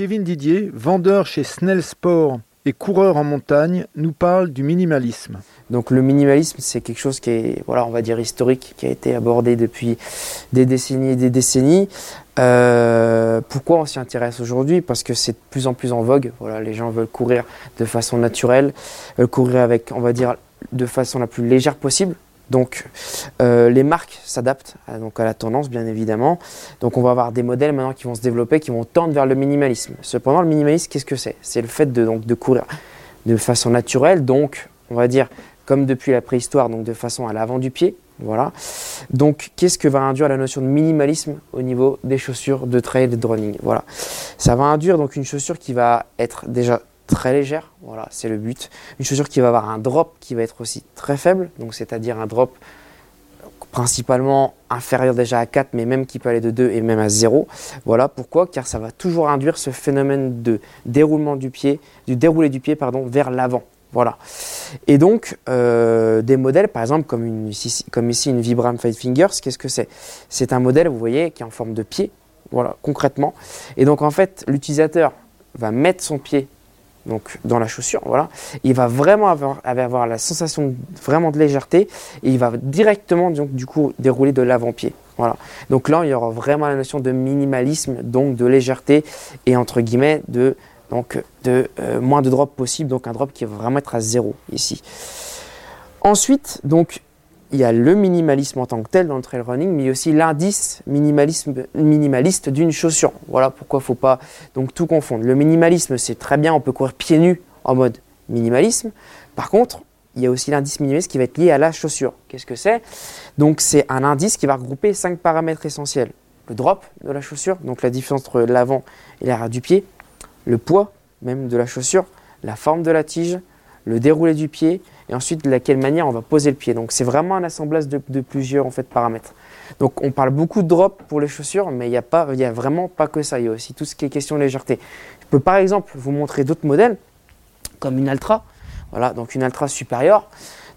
Kevin Didier, vendeur chez Snell Sport et coureur en montagne, nous parle du minimalisme. Donc le minimalisme, c'est quelque chose qui est, voilà, on va dire historique, qui a été abordé depuis des décennies et des décennies. Euh, pourquoi on s'y intéresse aujourd'hui? Parce que c'est de plus en plus en vogue. Les gens veulent courir de façon naturelle, veulent courir avec, on va dire, de façon la plus légère possible. Donc euh, les marques s'adaptent à, donc à la tendance bien évidemment. Donc on va avoir des modèles maintenant qui vont se développer, qui vont tendre vers le minimalisme. Cependant le minimalisme qu'est-ce que c'est? C'est le fait de, courir de façon naturelle, donc on va dire comme depuis la préhistoire, donc de façon à l'avant du pied. Voilà. Donc, qu'est-ce que va induire la notion de minimalisme au niveau des chaussures de trail et de running? Voilà. Ça va induire donc une chaussure qui va être déjà très légère. Voilà, c'est le but. Une chaussure qui va avoir un drop qui va être aussi très faible, donc c'est-à-dire un drop principalement inférieur déjà à 4, mais même qui peut aller de 2 et même à 0. Voilà pourquoi, car ça va toujours induire ce phénomène de déroulement du pied, du déroulé du pied pardon, vers l'avant. Voilà. Et donc, euh, des modèles, par exemple, comme, ici une Vibram Five Fingers, qu'est-ce que c'est? C'est un modèle, vous voyez, qui est en forme de pied, voilà, concrètement. Et donc, en fait, l'utilisateur va mettre son pied donc dans la chaussure, voilà. Il va vraiment avoir, la sensation vraiment de légèreté et il va directement donc du coup dérouler de l'avant-pied. Voilà. Donc là, il y aura vraiment la notion de minimalisme, donc de légèreté et entre guillemets de donc de euh, moins de drop possible, donc un drop qui va vraiment être à zéro ici. Ensuite, donc il y a le minimalisme en tant que tel dans le trail running, mais aussi l'indice minimaliste d'une chaussure. Voilà pourquoi il ne faut pas tout confondre. Le minimalisme, c'est très bien, on peut courir pieds nus en mode minimalisme. Par contre, il y a aussi l'indice minimaliste qui va être lié à la chaussure. Qu'est-ce que c'est? Donc c'est un indice qui va regrouper cinq paramètres essentiels. Le drop de la chaussure, donc la différence entre l'avant et l'arrière du pied, le poids même de la chaussure, la forme de la tige, le déroulé du pied et ensuite de laquelle manière on va poser le pied. Donc c'est vraiment un assemblage de, plusieurs en fait, paramètres. Donc on parle beaucoup de drop pour les chaussures, mais il n'y a, pas, a vraiment pas que ça. Il y a aussi tout ce qui est question de légèreté. Je peux par exemple vous montrer d'autres modèles, comme une Altra. Voilà, donc une Altra supérieure.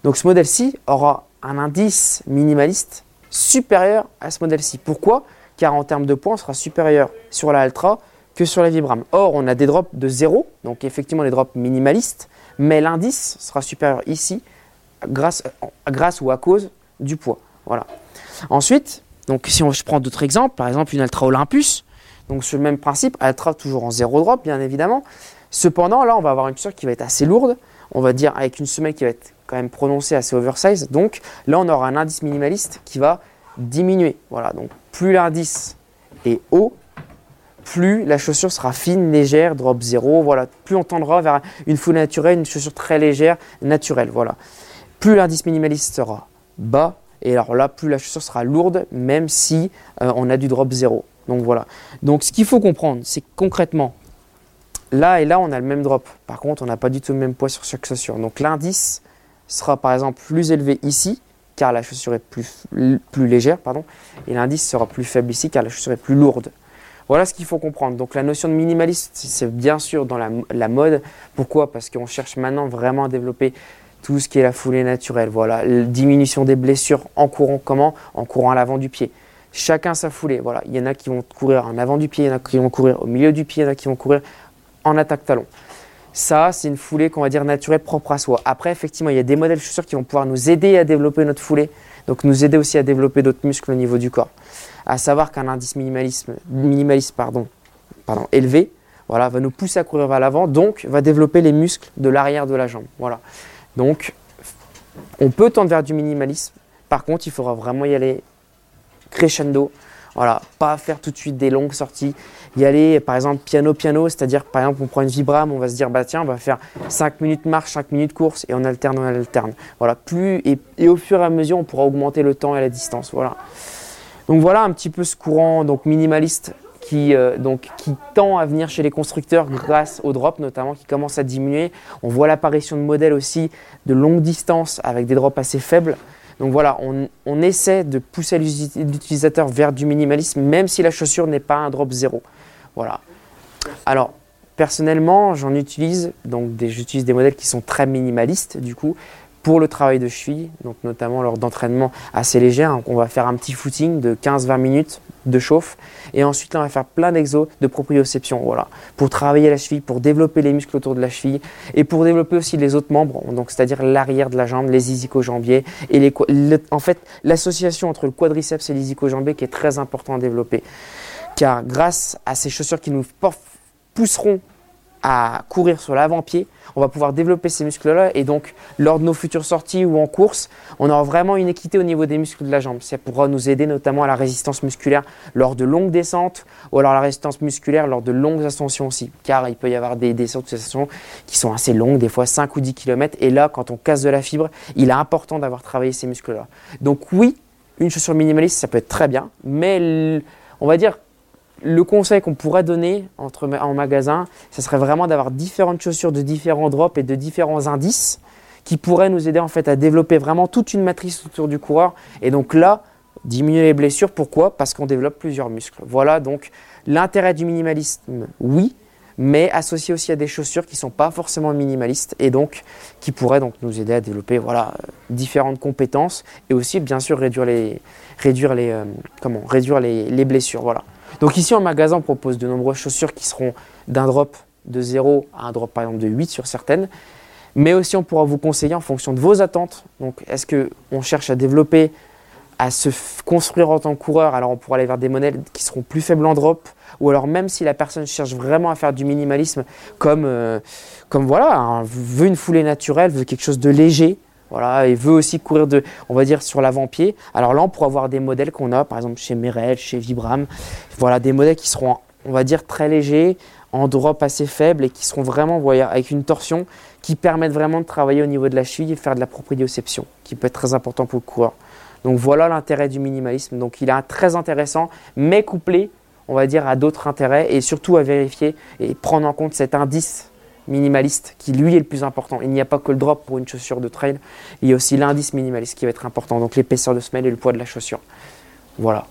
Donc ce modèle-ci aura un indice minimaliste supérieur à ce modèle-ci. Pourquoi? Car en termes de poids, on sera supérieur sur la Altra que sur la Vibram. Or, on a des drops de 0, donc effectivement des drops minimalistes, mais l'indice sera supérieur ici grâce, ou à cause du poids. Voilà. Ensuite, donc si je prends d'autres exemples, par exemple une Ultra Olympus, donc sur le même principe, Ultra toujours en 0 drop bien évidemment. Cependant, là, on va avoir une chaussure qui va être assez lourde, on va dire avec une semelle qui va être quand même prononcée assez oversize. Donc là, on aura un indice minimaliste qui va diminuer. Voilà, donc plus l'indice est haut, plus la chaussure sera fine, légère, drop 0, voilà, plus on tendra vers une foule naturelle, une chaussure très légère, naturelle, voilà. Plus l'indice minimaliste sera bas, et alors là, plus la chaussure sera lourde, même si euh, on a du drop 0. Donc voilà. Donc ce qu'il faut comprendre, c'est concrètement, là et là, on a le même drop. Par contre, on n'a pas du tout le même poids sur chaque chaussure. Donc l'indice sera par exemple plus élevé ici, car la chaussure est plus, plus légère, pardon, et l'indice sera plus faible ici, car la chaussure est plus lourde. Voilà ce qu'il faut comprendre. Donc la notion de minimaliste, c'est bien sûr dans la, mode. Pourquoi? Parce qu'on cherche maintenant vraiment à développer tout ce qui est la foulée naturelle. Voilà, diminution des blessures en courant comment? En courant à l'avant du pied. Chacun sa foulée. Voilà, il y en a qui vont courir en avant du pied, il y en a qui vont courir au milieu du pied, il y en a qui vont courir en attaque talon. Ça, c'est une foulée qu'on va dire naturelle, propre à soi. Après, effectivement, il y a des modèles de chaussures qui vont pouvoir nous aider à développer notre foulée, donc nous aider aussi à développer d'autres muscles au niveau du corps à savoir qu'un indice minimalisme, minimaliste pardon, pardon, élevé voilà, va nous pousser à courir vers l'avant, donc va développer les muscles de l'arrière de la jambe. Voilà. Donc, on peut tendre vers du minimalisme. Par contre, il faudra vraiment y aller crescendo. Voilà, pas faire tout de suite des longues sorties. Y aller, par exemple, piano-piano, c'est-à-dire, par exemple, on prend une vibram, on va se dire, bah tiens, on va faire 5 minutes marche, 5 minutes course, et on alterne, on alterne. Voilà, plus, et, et au fur et à mesure, on pourra augmenter le temps et la distance. Voilà. Donc voilà un petit peu ce courant donc minimaliste qui, euh, qui tend à venir chez les constructeurs grâce au drop notamment qui commence à diminuer. On voit l'apparition de modèles aussi de longue distance avec des drops assez faibles. Donc voilà, on, on essaie de pousser l'utilisateur vers du minimalisme même si la chaussure n'est pas un drop zéro. Voilà. Alors personnellement, j'en utilise donc j'utilise des modèles qui sont très minimalistes du coup pour le travail de cheville, donc notamment lors d'entraînements assez légers. On va faire un petit footing de 15-20 minutes de chauffe. Et ensuite, on va faire plein d'exos de proprioception, voilà, pour travailler la cheville, pour développer les muscles autour de la cheville et pour développer aussi les autres membres, c'est-à-dire l'arrière de la jambe, les ischiojambiers et les, en fait l'association entre le quadriceps et les ischiojambiers qui est très important à développer. Car grâce à ces chaussures qui nous pousseront à courir sur l'avant-pied, on va pouvoir développer ces muscles-là et donc lors de nos futures sorties ou en course, on aura vraiment une équité au niveau des muscles de la jambe. Ça pourra nous aider notamment à la résistance musculaire lors de longues descentes ou alors la résistance musculaire lors de longues ascensions aussi, car il peut y avoir des descentes qui sont assez longues, des fois 5 ou 10 km et là quand on casse de la fibre, il est important d'avoir travaillé ces muscles-là. Donc oui, une chaussure minimaliste, ça peut être très bien, mais on va dire le conseil qu'on pourrait donner en magasin, ce serait vraiment d'avoir différentes chaussures de différents drops et de différents indices qui pourraient nous aider en fait à développer vraiment toute une matrice autour du coureur. Et donc là, diminuer les blessures. Pourquoi? Parce qu'on développe plusieurs muscles. Voilà donc l'intérêt du minimalisme, oui, mais associé aussi à des chaussures qui ne sont pas forcément minimalistes et donc qui pourraient donc nous aider à développer voilà, différentes compétences et aussi bien sûr réduire les, réduire les, euh, comment, réduire les blessures. Voilà. Donc ici en magasin, propose de nombreuses chaussures qui seront d'un drop de 0 à un drop par exemple de 8 sur certaines. Mais aussi on pourra vous conseiller en fonction de vos attentes. Donc est-ce qu'on cherche à développer, à se construire en tant que coureur Alors on pourra aller vers des modèles qui seront plus faibles en drop. Ou alors même si la personne cherche vraiment à faire du minimalisme comme, euh, comme voilà, veut une foulée naturelle, veut quelque chose de léger, voilà, et veut aussi courir de, on va dire, sur l'avant-pied. Alors là, on pourra avoir des modèles qu'on a, par exemple chez Merrell, chez Vibram. Voilà, des modèles qui seront, on va dire, très légers, en drop assez faible et qui seront vraiment, voilà, avec une torsion qui permettent vraiment de travailler au niveau de la cheville et faire de la proprioception, qui peut être très important pour le coureur. Donc voilà l'intérêt du minimalisme. Donc il est très intéressant, mais couplé, on va dire, à d'autres intérêts et surtout à vérifier et prendre en compte cet indice minimaliste qui lui est le plus important. Il n'y a pas que le drop pour une chaussure de trail, il y a aussi l'indice minimaliste qui va être important, donc l'épaisseur de semelle et le poids de la chaussure. Voilà.